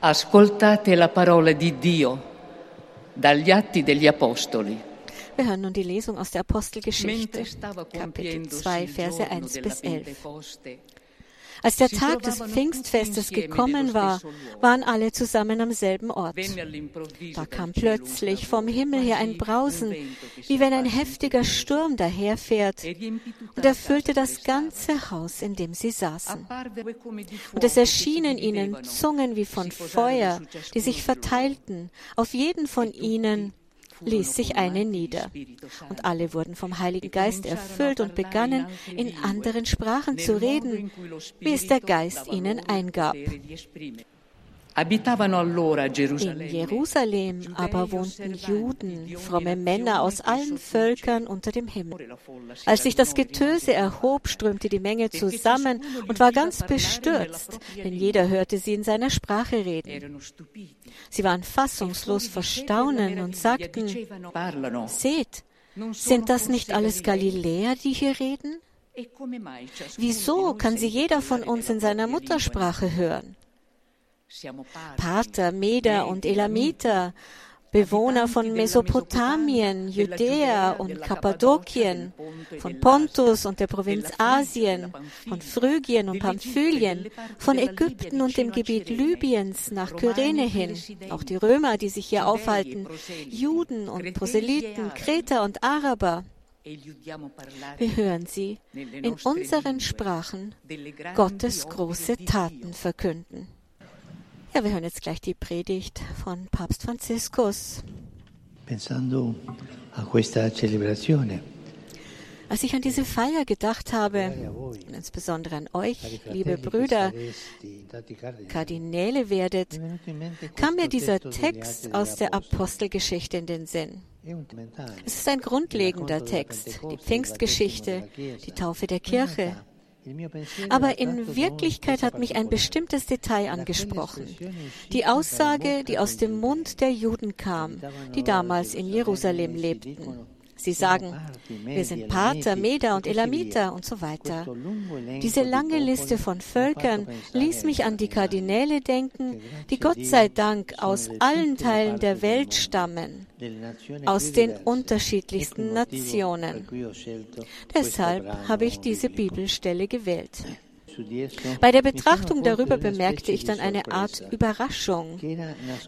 Ascoltate la parola di Dio dagli Atti degli Apostoli. Wir hören nun die Lesung aus der Apostelgeschichte, Kapitel 2, Verse 1 bis 11. Als der Tag des Pfingstfestes gekommen war, waren alle zusammen am selben Ort. Da kam plötzlich vom Himmel her ein Brausen, wie wenn ein heftiger Sturm daherfährt, und erfüllte das ganze Haus, in dem sie saßen. Und es erschienen ihnen Zungen wie von Feuer, die sich verteilten, auf jeden von ihnen ließ sich eine nieder. Und alle wurden vom Heiligen Geist erfüllt und begannen in anderen Sprachen zu reden, wie es der Geist ihnen eingab. In Jerusalem aber wohnten Juden, fromme Männer aus allen Völkern unter dem Himmel. Als sich das Getöse erhob, strömte die Menge zusammen und war ganz bestürzt, denn jeder hörte sie in seiner Sprache reden. Sie waren fassungslos vor Staunen und sagten, Seht, sind das nicht alles Galiläer, die hier reden? Wieso kann sie jeder von uns in seiner Muttersprache hören? Pater, Meder und Elamiter, Bewohner von Mesopotamien, Judäa und Kappadokien, von Pontus und der Provinz Asien, von Phrygien und Pamphylien, von Ägypten und dem Gebiet Libyens nach Kyrene hin, auch die Römer, die sich hier aufhalten, Juden und Proselyten, Kreter und Araber. Wir hören sie in unseren Sprachen Gottes große Taten verkünden. Ja, wir hören jetzt gleich die Predigt von Papst Franziskus. Pensando a questa celebrazione, Als ich an diese Feier gedacht habe, und insbesondere an euch, liebe Brüder, Kardinäle werdet, kam mir dieser Text aus der Apostelgeschichte in den Sinn. Es ist ein grundlegender Text, die Pfingstgeschichte, die Taufe der Kirche. Aber in Wirklichkeit hat mich ein bestimmtes Detail angesprochen. Die Aussage, die aus dem Mund der Juden kam, die damals in Jerusalem lebten. Sie sagen, wir sind Pater, Meder und Elamiter und so weiter. Diese lange Liste von Völkern ließ mich an die Kardinäle denken, die Gott sei Dank aus allen Teilen der Welt stammen, aus den unterschiedlichsten Nationen. Deshalb habe ich diese Bibelstelle gewählt. Bei der Betrachtung darüber bemerkte ich dann eine Art Überraschung,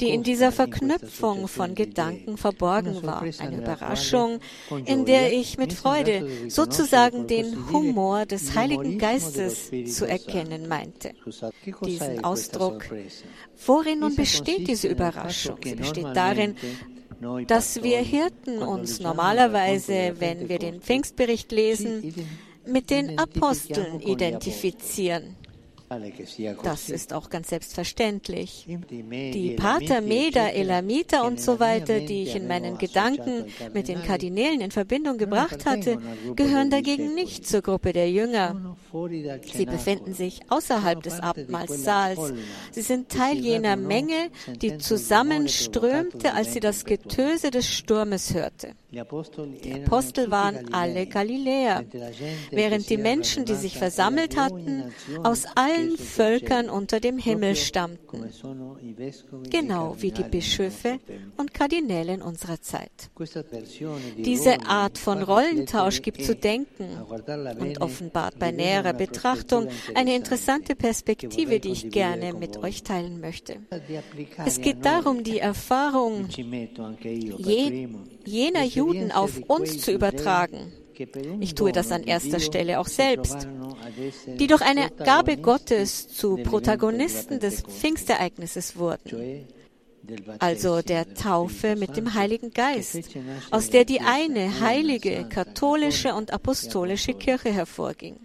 die in dieser Verknüpfung von Gedanken verborgen war. Eine Überraschung, in der ich mit Freude sozusagen den Humor des Heiligen Geistes zu erkennen meinte. Diesen Ausdruck. Worin nun besteht diese Überraschung? Sie besteht darin, dass wir Hirten uns normalerweise, wenn wir den Pfingstbericht lesen, mit den Aposteln identifizieren. Das ist auch ganz selbstverständlich. Die Pater, Meder, Elamiter und so weiter, die ich in meinen Gedanken mit den Kardinälen in Verbindung gebracht hatte, gehören dagegen nicht zur Gruppe der Jünger. Sie befinden sich außerhalb des Abendmahlsaals. Sie sind Teil jener Menge, die zusammenströmte, als sie das Getöse des Sturmes hörte. Die Apostel waren alle Galiläer, während die Menschen, die sich versammelt hatten, aus allen Völkern unter dem Himmel stammten, genau wie die Bischöfe und Kardinäle in unserer Zeit. Diese Art von Rollentausch gibt zu denken und offenbart bei näherer Betrachtung eine interessante Perspektive, die ich gerne mit euch teilen möchte. Es geht darum, die Erfahrung je, jener Juden auf uns zu übertragen. Ich tue das an erster Stelle auch selbst, die durch eine Gabe Gottes zu Protagonisten des Pfingstereignisses wurden also der Taufe mit dem Heiligen Geist, aus der die eine heilige, katholische und apostolische Kirche hervorging.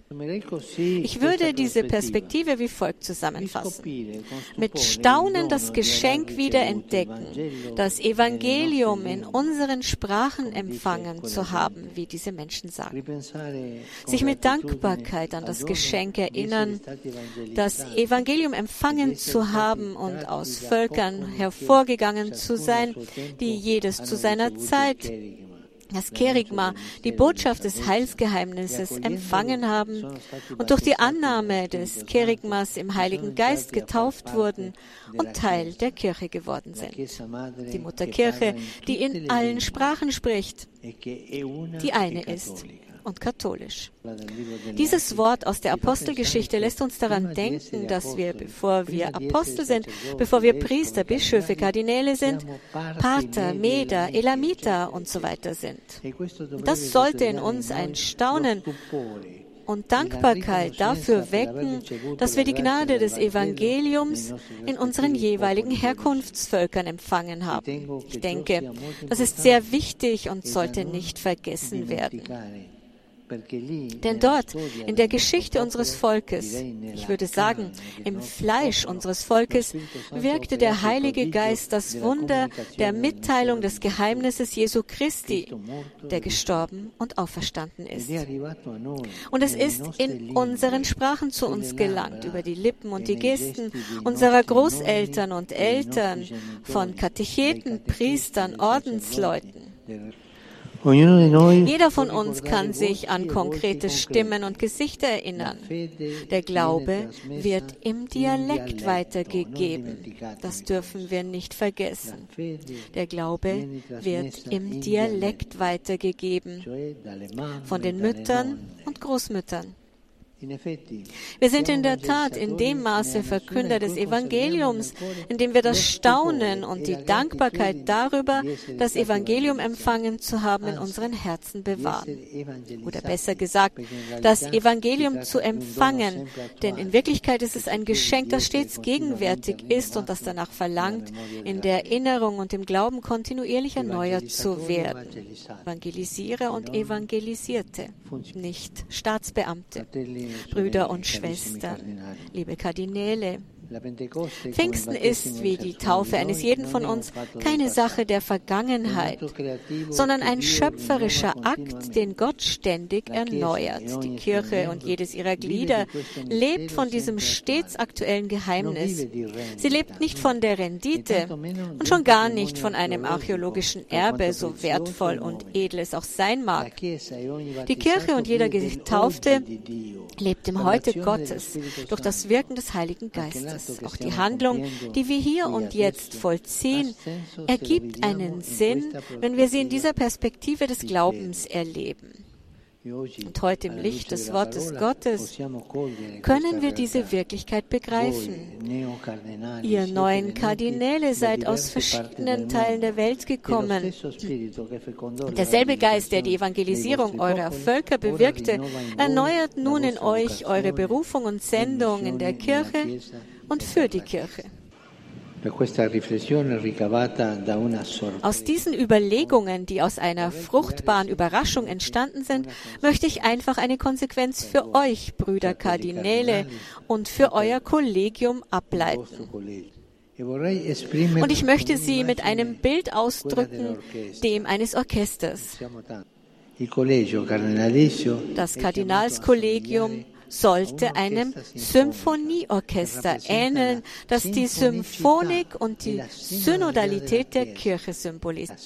Ich würde diese Perspektive wie folgt zusammenfassen. Mit Staunen das Geschenk wieder entdecken, das Evangelium in unseren Sprachen empfangen zu haben, wie diese Menschen sagen. Sich mit Dankbarkeit an das Geschenk erinnern, das Evangelium empfangen zu haben und aus Völkern hervorgegangen zu sein, die jedes zu seiner Zeit das Kerigma, die Botschaft des Heilsgeheimnisses empfangen haben und durch die Annahme des Kerigmas im Heiligen Geist getauft wurden und Teil der Kirche geworden sind. Die Mutterkirche, die in allen Sprachen spricht, die eine ist und katholisch. Dieses Wort aus der Apostelgeschichte lässt uns daran denken, dass wir, bevor wir Apostel sind, bevor wir Priester, Bischöfe, Kardinäle sind, Pater, Meder, Elamiter und so weiter sind. Das sollte in uns ein Staunen und Dankbarkeit dafür wecken, dass wir die Gnade des Evangeliums in unseren jeweiligen Herkunftsvölkern empfangen haben. Ich denke, das ist sehr wichtig und sollte nicht vergessen werden. Denn dort, in der Geschichte unseres Volkes, ich würde sagen, im Fleisch unseres Volkes, wirkte der Heilige Geist das Wunder der Mitteilung des Geheimnisses Jesu Christi, der gestorben und auferstanden ist. Und es ist in unseren Sprachen zu uns gelangt, über die Lippen und die Gesten unserer Großeltern und Eltern, von Katecheten, Priestern, Ordensleuten. Jeder von uns kann sich an konkrete Stimmen und Gesichter erinnern. Der Glaube wird im Dialekt weitergegeben. Das dürfen wir nicht vergessen. Der Glaube wird im Dialekt weitergegeben von den Müttern und Großmüttern. Wir sind in der Tat in dem Maße Verkünder des Evangeliums, indem wir das Staunen und die Dankbarkeit darüber, das Evangelium empfangen zu haben, in unseren Herzen bewahren. Oder besser gesagt, das Evangelium zu empfangen, denn in Wirklichkeit ist es ein Geschenk, das stets gegenwärtig ist und das danach verlangt, in der Erinnerung und im Glauben kontinuierlich erneuert zu werden. Evangelisierer und Evangelisierte, nicht Staatsbeamte. Brüder und Schwestern, liebe Kardinäle, Pfingsten ist, wie die Taufe eines jeden von uns, keine Sache der Vergangenheit, sondern ein schöpferischer Akt, den Gott ständig erneuert. Die Kirche und jedes ihrer Glieder lebt von diesem stets aktuellen Geheimnis. Sie lebt nicht von der Rendite und schon gar nicht von einem archäologischen Erbe, so wertvoll und edel es auch sein mag. Die Kirche und jeder Getaufte lebt im Heute Gottes durch das Wirken des Heiligen Geistes. Auch die Handlung, die wir hier und jetzt vollziehen, ergibt einen Sinn, wenn wir sie in dieser Perspektive des Glaubens erleben. Und heute im Licht des Wortes Gottes können wir diese Wirklichkeit begreifen. Ihr neuen Kardinäle seid aus verschiedenen Teilen der Welt gekommen. Derselbe Geist, der die Evangelisierung eurer Völker bewirkte, erneuert nun in euch eure Berufung und Sendung in der Kirche und für die Kirche. Aus diesen Überlegungen, die aus einer fruchtbaren Überraschung entstanden sind, möchte ich einfach eine Konsequenz für euch, Brüder Kardinäle, und für euer Kollegium ableiten. Und ich möchte sie mit einem Bild ausdrücken, dem eines Orchesters. Das Kardinalskollegium sollte einem Symphonieorchester ähneln, das die Symphonik und die Synodalität der Kirche. Symbolisiert.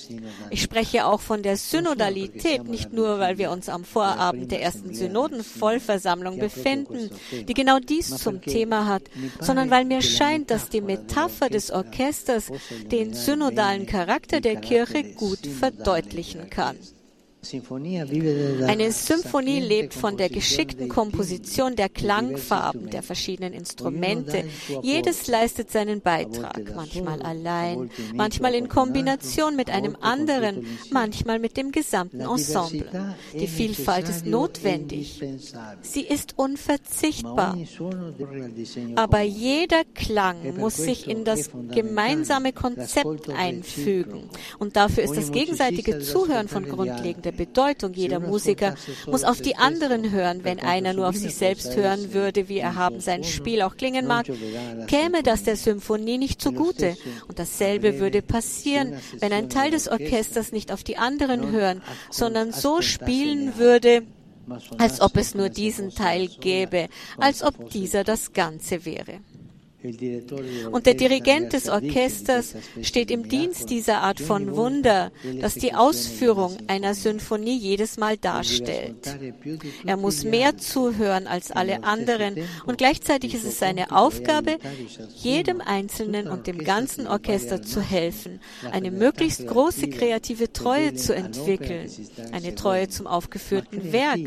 Ich spreche auch von der Synodalität, nicht nur, weil wir uns am Vorabend der ersten Synodenvollversammlung befinden, die genau dies zum Thema hat, sondern weil mir scheint, dass die Metapher des Orchesters den synodalen Charakter der Kirche gut verdeutlichen kann. Eine Symphonie lebt von der geschickten Komposition der Klangfarben der verschiedenen Instrumente. Jedes leistet seinen Beitrag, manchmal allein, manchmal in Kombination mit einem anderen, manchmal mit dem gesamten Ensemble. Die Vielfalt ist notwendig. Sie ist unverzichtbar. Aber jeder Klang muss sich in das gemeinsame Konzept einfügen. Und dafür ist das gegenseitige Zuhören von grundlegender Bedeutung. Jeder Musiker muss auf die anderen hören. Wenn einer nur auf sich selbst hören würde, wie erhaben sein Spiel auch klingen mag, käme das der Symphonie nicht zugute. Und dasselbe würde passieren, wenn ein Teil des Orchesters nicht auf die anderen hören, sondern so spielen würde, als ob es nur diesen Teil gäbe, als ob dieser das Ganze wäre. Und der Dirigent des Orchesters steht im Dienst dieser Art von Wunder, das die Ausführung einer Symphonie jedes Mal darstellt. Er muss mehr zuhören als alle anderen. und gleichzeitig ist es seine Aufgabe, jedem Einzelnen und dem ganzen Orchester zu helfen, eine möglichst große kreative Treue zu entwickeln, eine Treue zum aufgeführten Werk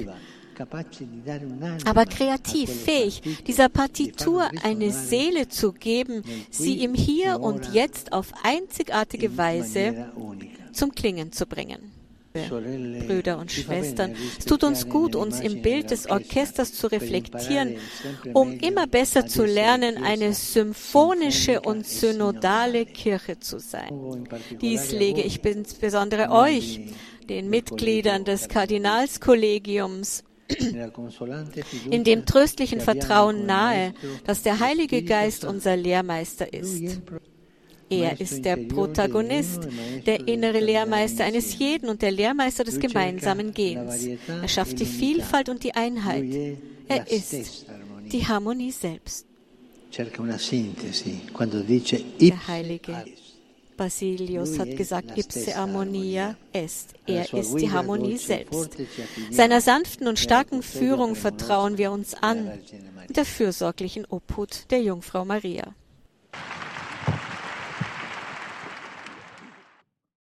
aber kreativ, fähig, dieser Partitur eine Seele zu geben, sie im Hier und Jetzt auf einzigartige Weise zum Klingen zu bringen. Brüder und Schwestern, es tut uns gut, uns im Bild des Orchesters zu reflektieren, um immer besser zu lernen, eine symphonische und synodale Kirche zu sein. Dies lege ich insbesondere euch, den Mitgliedern des Kardinalskollegiums in dem tröstlichen Vertrauen nahe, dass der Heilige Geist unser Lehrmeister ist. Er ist der Protagonist, der innere Lehrmeister eines jeden und der Lehrmeister des gemeinsamen Gehens. Er schafft die Vielfalt und die Einheit. Er ist die Harmonie selbst. Der Heilige Basilius hat gesagt, ipse harmonia est. Er ist die Harmonie selbst. Seiner sanften und starken Führung vertrauen wir uns an, der fürsorglichen Obhut der Jungfrau Maria.